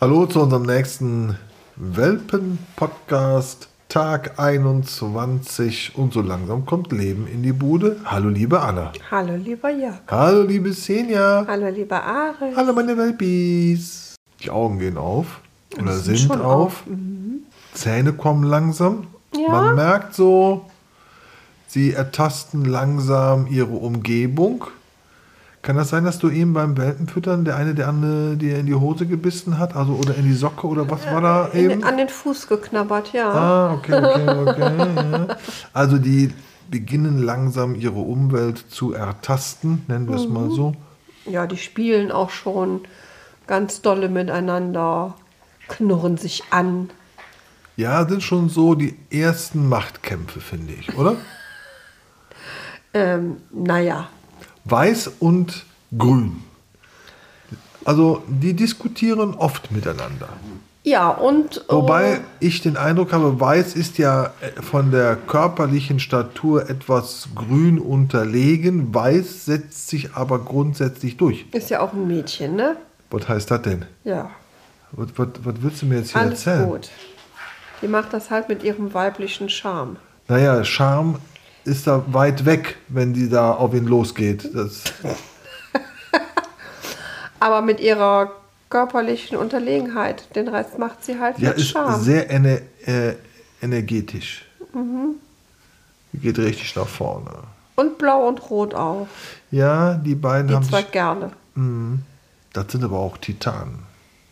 Hallo zu unserem nächsten Welpen-Podcast, Tag 21 und so langsam kommt Leben in die Bude. Hallo liebe Anna. Hallo, lieber Jörg. Hallo liebe Senja. Hallo, lieber Aris. Hallo meine Welpis. Die Augen gehen auf oder sind sind, auf. auf. Mhm. Zähne kommen langsam. Ja. Man merkt so, sie ertasten langsam ihre Umgebung. Kann das sein, dass du ihm beim Welpenfüttern der eine der andere dir in die Hose gebissen hat? Also oder in die Socke oder was war da In, eben? an den Fuß geknabbert, ja. Ah, okay, okay, okay. ja. Also die beginnen langsam ihre Umwelt zu ertasten, nennen wir es Mhm. mal so. Ja, die spielen auch schon ganz dolle miteinander, knurren sich an. Ja, sind schon so die ersten Machtkämpfe, finde ich, oder? Ähm, naja, Weiß und Grün. Also die diskutieren oft miteinander. ja, und. Wobei ich den Eindruck habe, Weiß ist ja äh, von der körperlichen Statur etwas grün unterlegen. Weiß setzt sich aber grundsätzlich durch. Ist ja auch ein Mädchen, ne? Was heißt das denn? Ja, Was, was, was willst du mir jetzt hier alles erzählen? gut. Die macht das halt mit ihrem weiblichen Charme. Naja, Charme ist da weit weg, wenn die da auf ihn losgeht. Das, Aber mit ihrer körperlichen Unterlegenheit. Den Rest macht sie halt ja, mit ist Charme. sehr ener äh, energetisch. Mhm. Geht richtig nach vorne. Und blau und rot auch. Ja, die beiden Die haben zwei sich. gerne. Das sind aber auch Titanen.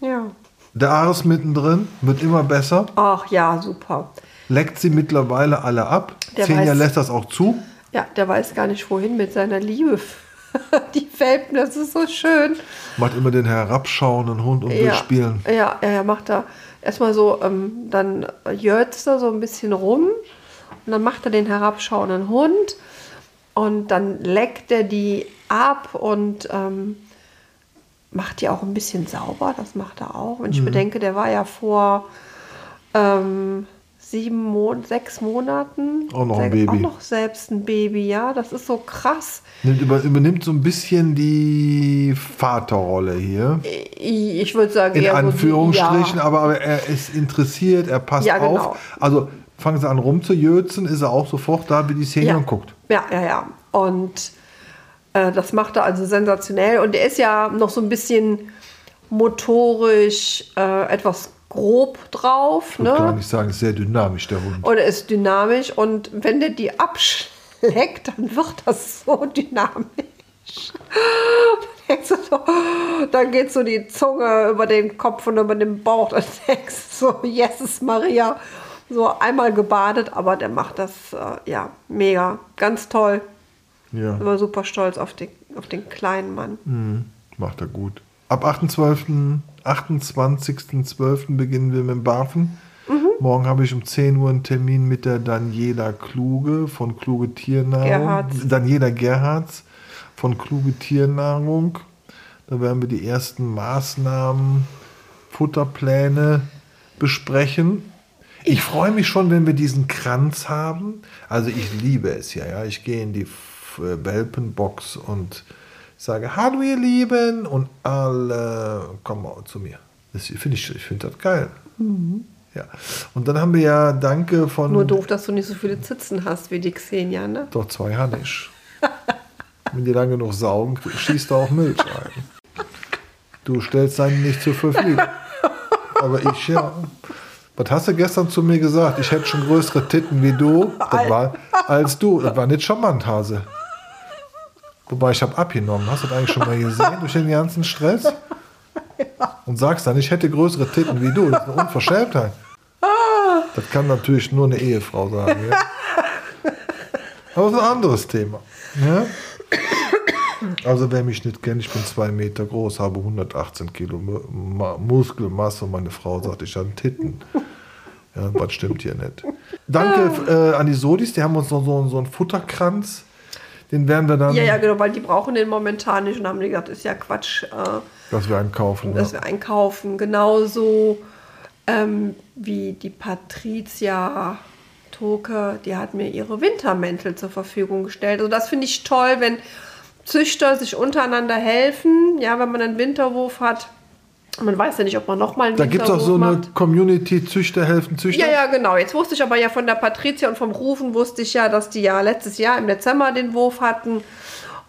Ja. Der Ares mittendrin wird immer besser. Ach ja, super. Leckt sie mittlerweile alle ab. Der Xenia lässt das auch zu. Ja, der weiß gar nicht, wohin mit seiner Liebe. Die Welpen, das ist so schön. Macht immer den herabschauenden Hund und will Ja, spielen. ja, ja, er macht da erstmal so, ähm, dann jörzt er so ein bisschen rum und dann macht er den herabschauenden Hund und dann leckt er die ab und ähm, macht die auch ein bisschen sauber. Das macht er auch. Mhm. Wenn ich bedenke, der war ja vor ähm, sieben Mon sechs Monaten Auch noch ein Baby. Auch noch selbst ein Baby, ja. Das ist so krass. Nimmt, über, übernimmt so ein bisschen die Vaterrolle hier. Ich, ich würde sagen, In eher so die- Anführungsstrichen, ja. aber, aber er ist interessiert, er passt Ja, genau. auf. Also fangen sie an rumzujötzen, ist er auch sofort da, wie die Szene ja. und guckt. Ja, ja, ja. Und äh, das macht er also sensationell. Und er ist ja noch so ein bisschen motorisch äh, etwas grob drauf. Ich würde gar Ne? nicht sagen, ist sehr dynamisch, der Hund. Und er ist dynamisch. Und wenn der die abschlägt, dann wird das so dynamisch. Dann so, geht so die Zunge über den Kopf und über den Bauch. Dann denkst du so, Jesus Maria. So einmal gebadet, aber der macht das äh, ja mega, ganz toll. Ja, Immer super stolz auf den, auf den kleinen Mann. macht er gut. Ab 28. 28.12. beginnen wir mit dem Barfen. Mhm. Morgen habe ich um 10 Uhr einen Termin mit der Daniela Kluge von Kluge Tiernahrung. Gerhards. Daniela Gerhards von Kluge Tiernahrung. Da werden wir die ersten Maßnahmen, Futterpläne besprechen. Ich freue mich schon, wenn wir diesen Kranz haben. Also ich liebe es ja. ja. Ich gehe in die Äh, Welpenbox und sage, hallo ihr Lieben und alle kommen mal zu mir. Das finde ich, ich finde das geil. Ja. Und dann haben wir ja Danke von... Nur doof, dass du nicht so viele Zitzen hast wie die Xenia, ne? Doch, zwei hatte ich. Wenn die lang genug saugen, schießt da auch Milch rein. Du stellst deinen nicht zur Verfügung. Aber ich ja. Was hast du gestern zu mir gesagt? Ich hätte schon größere Titten wie du. War, als du. Das war nicht charmant, Hase. Wobei ich habe abgenommen. Hast du das eigentlich schon mal gesehen durch den ganzen Stress? Und sagst dann, ich hätte größere Titten wie du. Das ist eine Unverschämtheit. Das kann natürlich nur eine Ehefrau sagen. Ja? Aber das ist ein anderes Thema. Ja? Also wer mich nicht kennt, ich bin zwei Meter groß, habe 118 Kilo Mu- Ma- Muskelmasse und meine Frau sagt, ich habe Titten. Ja, was stimmt hier nicht. Danke äh, an die Sodis, die haben uns noch so, so einen Futterkranz. Den werden wir dann, Ja, ja, genau, weil die brauchen den momentan nicht und haben gesagt, ist ja Quatsch, äh, dass wir einen kaufen. dass Ja. wir einkaufen. Genauso ähm, wie die Patricia Toke, die hat mir ihre Wintermäntel zur Verfügung gestellt. Also das finde ich toll, wenn Züchter sich untereinander helfen. Ja, wenn man einen Winterwurf hat, Man weiß ja nicht, ob man nochmal einen Da gibt es auch so eine macht. Community Züchter helfen Züchter. Ja, ja, genau. Jetzt wusste ich aber ja von der Patricia und vom Rufen wusste ich ja, dass die ja letztes Jahr im Dezember den Wurf hatten.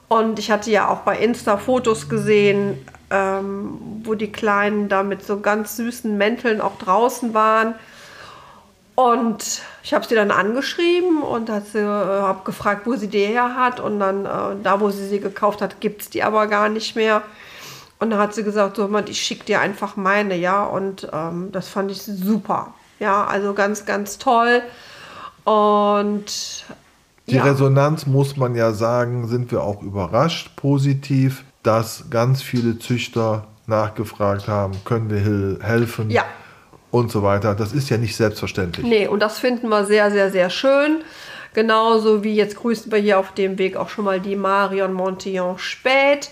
Und ich hatte ja auch bei Insta Fotos gesehen, ähm, wo die Kleinen da mit so ganz süßen Mänteln auch draußen waren. Und ich habe sie dann angeschrieben und äh, habe gefragt, wo sie die her hat. Und dann, äh, da wo sie sie gekauft hat, gibt es die aber gar nicht mehr. Und dann hat sie gesagt, so, ich schicke dir einfach meine, ja. Und ähm, das fand ich super. Ja, also ganz, ganz toll. Und Die ja, Resonanz, muss man ja sagen, sind wir auch überrascht, positiv, dass ganz viele Züchter nachgefragt haben, können wir hel- helfen Ja. und so weiter. Das ist ja nicht selbstverständlich. Nee, und das finden wir sehr, sehr, sehr schön. Genauso wie jetzt grüßen wir hier auf dem Weg auch schon mal die Marion Montillon Spät.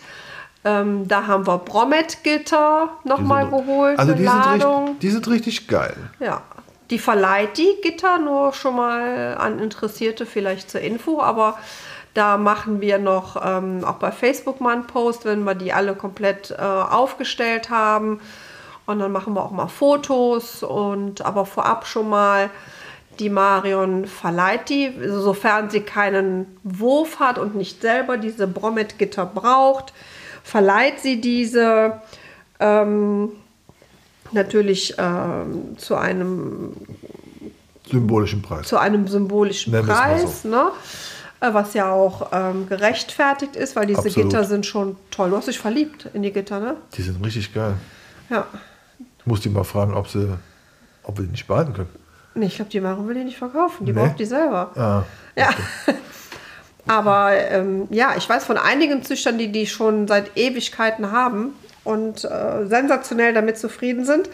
Ähm, da haben wir Brommet-Gitter Die nochmal sind- geholt. Also die sind, Ladung. richtig, die sind richtig geil. Ja, die verleiht die Gitter nur schon mal an Interessierte vielleicht zur Info, aber da machen wir noch ähm, auch bei Facebook mal einen Post, wenn wir die alle komplett äh, aufgestellt haben. Und dann machen wir auch mal Fotos und aber vorab schon mal die Marion verleiht die, sofern sie keinen Wurf hat und nicht selber diese Brommet-Gitter braucht, verleiht sie diese. Ähm, natürlich ähm, zu einem Symbolischen Preis. zu einem symbolischen Nennen Preis, ne? Äh, was ja auch ähm, gerechtfertigt ist, weil diese Absolut. Gitter sind schon toll. Du hast dich verliebt in die Gitter, ne? Die sind richtig geil. Ja. Ich muss die mal fragen, ob, sie, ob wir die nicht behalten können. Nee, ich glaube, die Maren will die nicht verkaufen. Die Nee? braucht die selber. Ah, Ja. Aber ähm, ja, ich weiß von einigen Züchtern, die die schon seit Ewigkeiten haben und äh, sensationell damit zufrieden sind.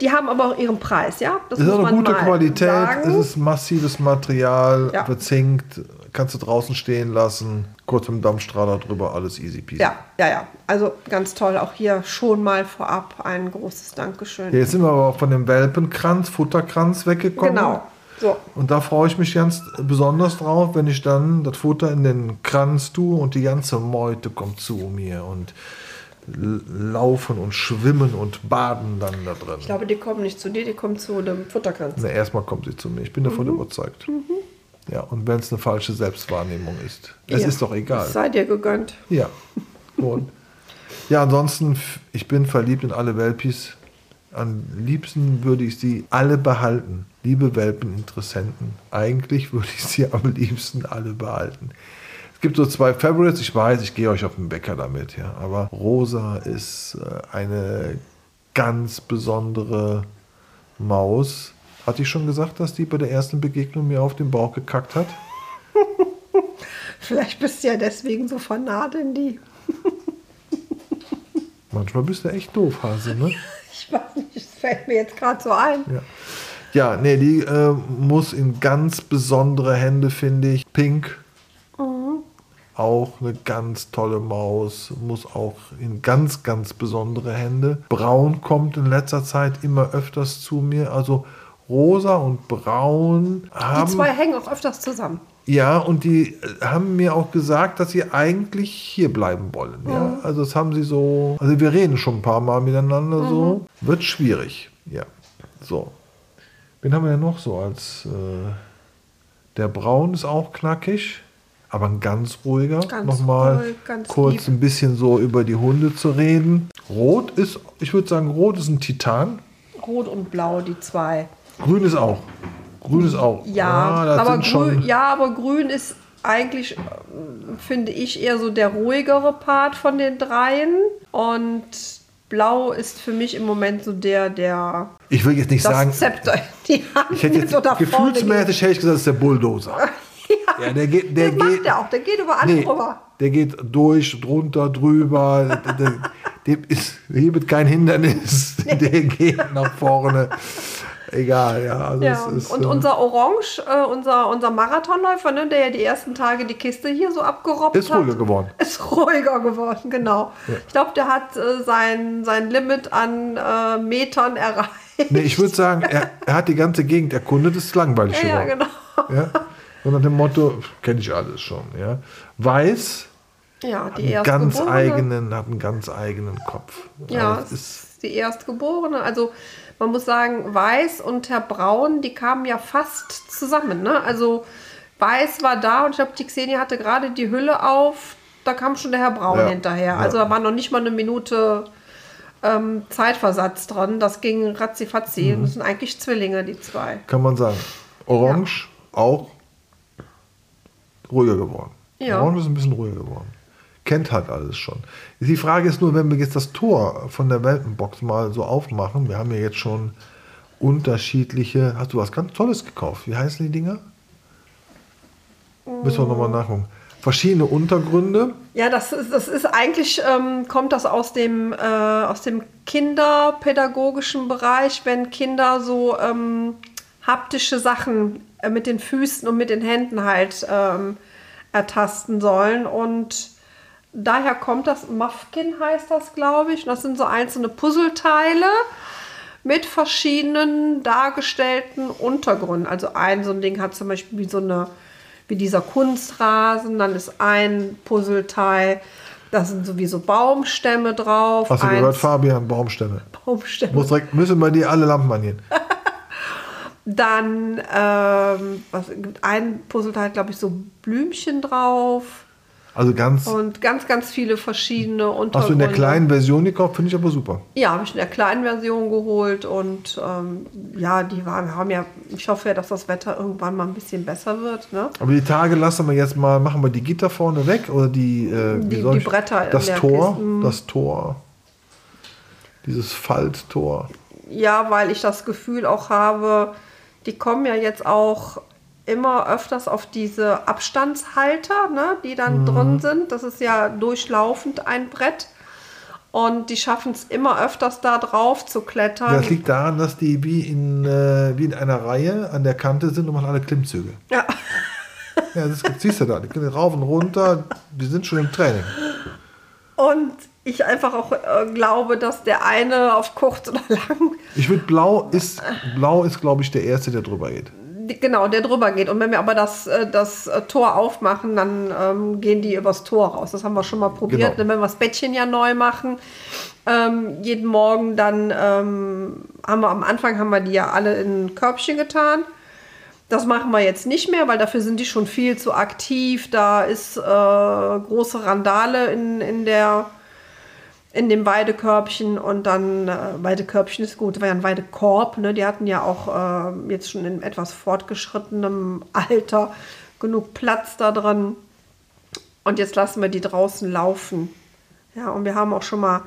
Die haben aber auch ihren Preis, ja? Das es ist eine gute Qualität, sagen. es ist massives Material, Ja. bezinkt, kannst du draußen stehen lassen, kurz mit dem Dampfstrahler drüber, alles easy peasy. Ja, ja, ja. Also ganz toll. Auch hier schon mal vorab ein großes Dankeschön. Ja, Jetzt sind wir aber auch von dem Welpenkranz, Futterkranz weggekommen. Genau. So. Und da freue ich mich ganz besonders drauf, wenn ich dann das Futter in den Kranz tue und die ganze Meute kommt zu mir und laufen und schwimmen und baden dann da drin. Ich glaube, die kommen nicht zu dir, die kommen zu dem Futterkranz. Na, erstmal kommt sie zu mir. Ich bin Mhm. davon überzeugt. Ja, und wenn es eine falsche Selbstwahrnehmung ist. Es Ja. ist doch egal. Es sei dir gegönnt. Ja. Und ja, ansonsten, ich bin verliebt in alle Welpis. Am liebsten würde ich sie alle behalten. Liebe Welpeninteressenten, eigentlich würde ich sie am liebsten alle behalten. Es gibt so zwei Favorites, ich weiß, ich gehe euch auf den Bäcker damit, ja. Aber Rosa ist äh, eine ganz besondere Maus. Hatte ich schon gesagt, dass die bei der ersten Begegnung mir auf den Bauch gekackt hat? Vielleicht bist du ja deswegen so vernarrt in die. Manchmal bist du echt doof, Hase, ne? Ich weiß nicht, das fällt mir jetzt gerade so ein. Ja. Ja, nee, die äh, muss in ganz besondere Hände, finde ich. Pink. Auch eine ganz tolle Maus. Muss auch in ganz, ganz besondere Hände. Braun kommt in letzter Zeit immer öfters zu mir. Also rosa und braun Die haben. zwei hängen auch öfters zusammen. Ja, und die äh, haben mir auch gesagt, dass sie eigentlich hier bleiben wollen. Ja, also das haben sie so. Also wir reden schon ein paar Mal miteinander so. Wird schwierig. Ja. So. Wen haben wir denn noch so als. Äh, der Braun ist auch knackig, aber ein ganz ruhiger. Ganz Nochmal ruhig, ganz kurz lieb. ein bisschen so über die Hunde zu reden. Rot ist, ich würde sagen, Rot ist ein Titan. Rot und Blau, die zwei. Grün ist auch. Grün ist auch. Ja, Ah, das aber grün, ja, aber grün ist eigentlich, äh, finde ich, eher so der ruhigere Part von den dreien. Und Blau ist für mich im Moment so der, der Ich will jetzt nicht sagen, Zepter die Hand Ich hätte jetzt gefühlsmäßig hätte ich gesagt, das ist der Bulldozer. ja. der geht, der Das macht geht, er auch, der geht über alle nee, drüber. der geht durch, drunter, drüber. der, der, dem ist hier mit kein Hindernis. Der geht nach vorne. Egal, ja. Also Ja, ist, und äh, unser Orange, äh, unser, unser Marathonläufer, ne, der ja die ersten Tage die Kiste hier so abgerobbt ist hat. ruhiger geworden. Ist ruhiger geworden, genau. Ich glaube, der hat äh, sein, sein Limit an äh, Metern erreicht. Nee, ich würde sagen, er, er hat die ganze Gegend erkundet, ist langweilig ja, ja, geworden. genau. Ja? So nach dem Motto, kenne ich alles schon. Ja? Weiß, Ja, die einen erste ganz eigenen, hat einen ganz eigenen Kopf. Ja, Also ist die die Erstgeborene. Also man muss sagen, Weiß und Herr Braun, die kamen ja fast zusammen. Ne? Also Weiß war da und ich glaube, die Xenia hatte gerade die Hülle auf. Da kam schon der Herr Braun Ja, hinterher. ja. Also da war noch nicht mal eine Minute ähm, Zeitversatz dran. Das ging ratzifatzi. Mhm. Das sind eigentlich Zwillinge, die zwei. Kann man sagen. Orange auch ruhiger geworden. Ja. Orange ist ein bisschen ruhiger geworden. Kennt halt alles schon. Die Frage ist nur, wenn wir jetzt das Tor von der Welpenbox mal so aufmachen, wir haben ja jetzt schon unterschiedliche. Hast du was ganz Tolles gekauft? Wie heißen die Dinger? Müssen wir nochmal nachgucken. Verschiedene Untergründe. Ja, das ist, das ist eigentlich, ähm, kommt das aus dem, äh, aus dem kinderpädagogischen Bereich, wenn Kinder so ähm, haptische Sachen äh, mit den Füßen und mit den Händen halt ähm, ertasten sollen. Und daher kommt das, Muffkin heißt das, glaube ich. Das sind so einzelne Puzzleteile mit verschiedenen dargestellten Untergründen. Also ein so ein Ding hat zum Beispiel wie so eine, wie dieser Kunstrasen, dann ist ein Puzzleteil, da sind sowieso Baumstämme drauf. Hast du eins- gehört, Fabian, Baumstämme. Baumstämme. Muss direkt, müssen bei dir alle Lampen angehen. Dann ähm, was, gibt ein Puzzleteil, glaube ich, so Blümchen drauf Also ganz. und ganz, ganz viele verschiedene Untergründe. Hast du in der kleinen Version gekauft, finde ich aber super. Ja, habe ich in der kleinen Version geholt und ähm, ja, die waren, haben ja, ich hoffe ja, dass das Wetter irgendwann mal ein bisschen besser wird. Ne? Aber die Tage lassen wir jetzt mal, machen wir die Gitter vorne weg oder die, äh, Die- die Bretter das Tor, Kiste, mm. das Tor, dieses Falttor. Ja, weil ich das Gefühl auch habe, die kommen ja jetzt auch immer öfters auf diese Abstandshalter, ne, die dann Mhm. drin sind. Das ist ja durchlaufend ein Brett. Und die schaffen es immer öfters da drauf zu klettern. Das liegt daran, dass die wie in, äh, wie in einer Reihe an der Kante sind und machen alle Klimmzüge. ja. Ja, das siehst du da, die gehen rauf und runter, die sind schon im Training. Und ich einfach auch äh, glaube, dass der eine auf kurz oder lang Ich würde blau ist, blau ist glaube ich der erste, der drüber geht. Genau, der drüber geht. Und wenn wir aber das, äh, das äh, Tor aufmachen, dann ähm, gehen die übers Tor raus. Das haben wir schon mal probiert. Genau. Wenn wir das Bettchen ja neu machen, ähm, jeden Morgen, dann ähm, haben wir am Anfang haben wir die ja alle in ein Körbchen getan. Das machen wir jetzt nicht mehr, weil dafür sind die schon viel zu aktiv. Da ist äh, große Randale in, in der in dem Weidekörbchen und dann äh, Weidekörbchen ist gut, war ja ein Weidekorb, ne? Die hatten ja auch äh, jetzt schon in etwas fortgeschrittenem Alter genug Platz da drin. Und jetzt lassen wir die draußen laufen. Ja, und wir haben auch schon mal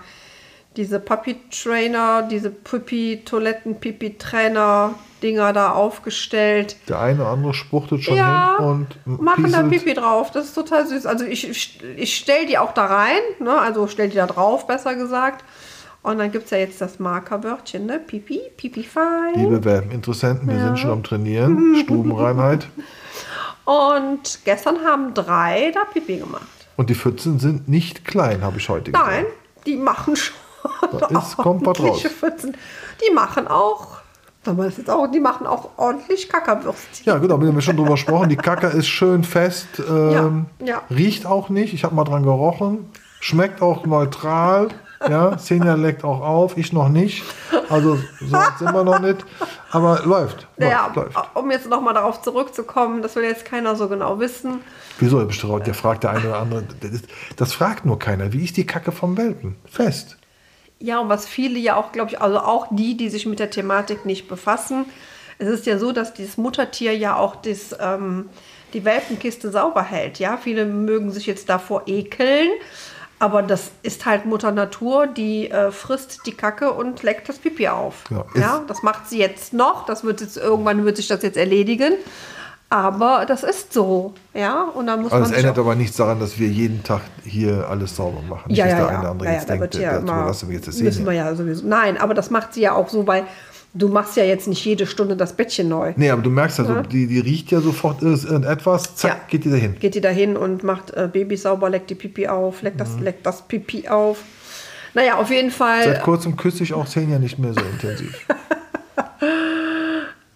diese Puppy-Trainer, diese Puppy-Toiletten-Pipi-Trainer-Dinger da aufgestellt. Der eine oder andere spuchtet schon Ja, hin und machen da. Pipi drauf. Das ist total süß. Also ich, ich, stelle die auch da rein, ne? also stell die da drauf, besser gesagt. Und dann gibt es ja jetzt das Markerwörtchen, ne? Pipi, Pipi fein. Liebe Welpeninteressenten, wir sind schon am Trainieren. Stubenreinheit. Und gestern haben drei da Pipi gemacht. Und die Pfützen sind nicht klein, habe ich heute Nein, gesehen. die machen schon Da ist- kommt was raus. Pfützen. Die machen auch, wir das jetzt auch, die machen auch ordentlich Kackerwürstchen. Ja, genau, wir haben schon drüber gesprochen. Die Kacke ist schön fest, ähm, Ja, ja. riecht auch nicht. Ich habe mal dran gerochen. Schmeckt auch neutral. Ja, Senja leckt auch auf, ich noch nicht. Also so sind wir noch nicht. Aber läuft. läuft, Ja, läuft. um jetzt nochmal darauf zurückzukommen, das will jetzt keiner so genau wissen. Wieso? Der fragt der eine oder andere. Das, ist- das fragt nur keiner. Wie ist die Kacke vom Welpen? Fest. Ja, und was viele ja auch, glaube ich, also auch die, die sich mit der Thematik nicht befassen, es ist ja so, dass dieses Muttertier ja auch das, ähm, die Welpenkiste sauber hält. Ja, viele mögen sich jetzt davor ekeln, aber das ist halt Mutter Natur, die äh, frisst die Kacke und leckt das Pipi auf. Ja, Ja, das macht sie jetzt noch. Das wird jetzt irgendwann wird sich das jetzt erledigen. Aber das ist so, ja. Und dann muss Also man es ändert aber nichts daran, dass wir jeden Tag hier alles sauber machen. Nicht, ja, dass ja, der ja. eine andere ja, ja, jetzt denkt, ja dazu immer, lassen wir jetzt das müssen wir ja sowieso. Nein, aber das macht sie ja auch so, weil du machst ja jetzt nicht jede Stunde das Bettchen neu. Nee, aber du merkst ja, so, die, die riecht ja sofort irgendetwas, zack, Ja. geht die dahin. Geht die da hin und macht äh, Baby sauber, leckt die Pipi auf, leckt Mhm. das, leckt das Pipi auf. Naja, auf jeden Fall. Seit kurzem küsse ich auch Senja nicht mehr so intensiv.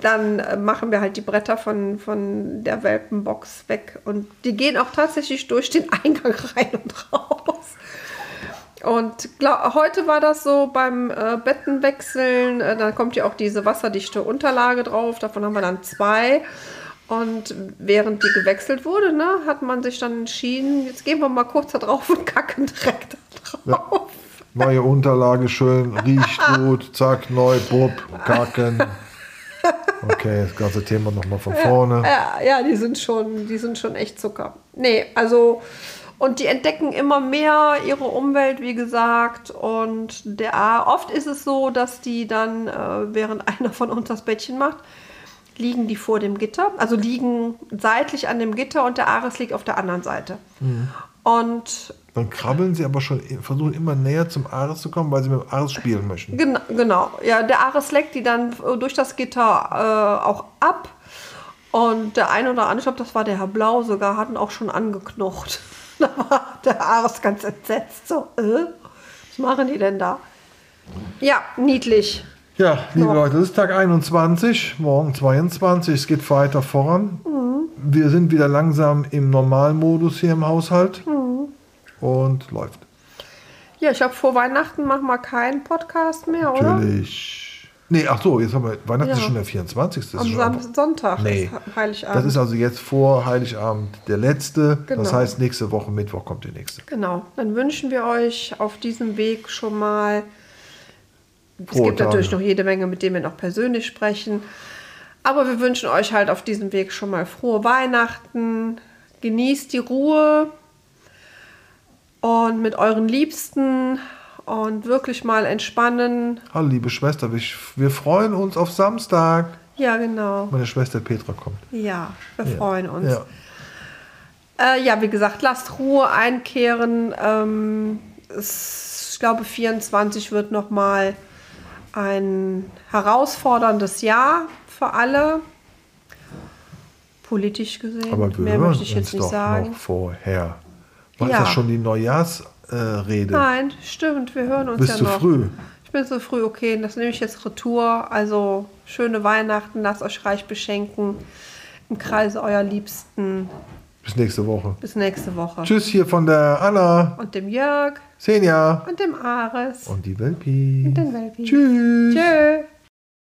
dann äh, machen wir halt die Bretter von, von der Welpenbox weg. Und die gehen auch tatsächlich durch den Eingang rein und raus. Und glaub, heute war das so beim äh, Bettenwechseln, äh, dann kommt ja auch diese wasserdichte Unterlage drauf, davon haben wir dann zwei. Und während die gewechselt wurde, ne, hat man sich dann entschieden, jetzt gehen wir mal kurz da drauf und kacken direkt da drauf. Neue Unterlage schön, riecht gut, zack, neu, bub, kacken. Okay, das ganze Thema nochmal von vorne. Ja, ja, die sind schon, die sind schon echt Zucker. Nee, also und die entdecken immer mehr ihre Umwelt, wie gesagt. Und der, oft ist es so, dass die dann, äh, während einer von uns das Bettchen macht, liegen die vor dem Gitter, also liegen seitlich an dem Gitter und der Ares liegt auf der anderen Seite. Und Dann krabbeln sie aber schon, versuchen immer näher zum Ares zu kommen, weil sie mit dem Ares spielen möchten. Genau, genau. Ja, der Ares leckt die dann äh, durch das Gitter äh, auch ab. Und der eine oder andere, ich glaube, das war der Herr Blau sogar, hatten auch schon angeknocht. Da war der Ares ganz entsetzt. So, äh, was machen die denn da? Ja, niedlich. Ja, liebe So. Leute, das ist Tag 21, morgen 22, es geht weiter voran. Wir sind wieder langsam im Normalmodus hier im Haushalt und läuft. Ja, ich glaube, vor Weihnachten machen wir keinen Podcast mehr, oder? Natürlich. Nee, ach so, jetzt haben wir, Weihnachten ist Ja. schon der 24. Das Am ist schon Sonntag Nee. ist Heiligabend. Das ist also jetzt vor Heiligabend der letzte. Das Genau. heißt, nächste Woche Mittwoch kommt die nächste. Genau, dann wünschen wir euch auf diesem Weg schon mal. Es Frohe gibt natürlich Tage. noch jede Menge, mit denen wir noch persönlich sprechen. Aber wir wünschen euch halt auf diesem Weg schon mal frohe Weihnachten. Genießt die Ruhe und mit euren Liebsten und wirklich mal entspannen. Hallo, liebe Schwester, wir, wir freuen uns auf Samstag. Ja, genau. Meine Schwester Petra kommt. Ja, wir freuen uns. Ja. Äh, ja, wie gesagt, lasst Ruhe einkehren. Ähm, es, ich glaube, 24 wird nochmal ein herausforderndes Jahr für alle. Politisch gesehen. Aber wir Mehr hören möchte ich uns jetzt nicht doch sagen. noch vorher. War Ja. das schon die Neujahrsrede? Äh? Nein, stimmt, wir hören uns Bist ja du noch. früh? Ich bin so früh, okay, das nehme ich jetzt Retour. Also schöne Weihnachten, lasst euch reich beschenken im Kreise eurer Liebsten. Bis nächste Woche. Bis nächste Woche. Tschüss hier von der Anna, Und dem Jörg Senja und dem Ares. und die Welpi. Und den Welpi. Tschüss. Tschö.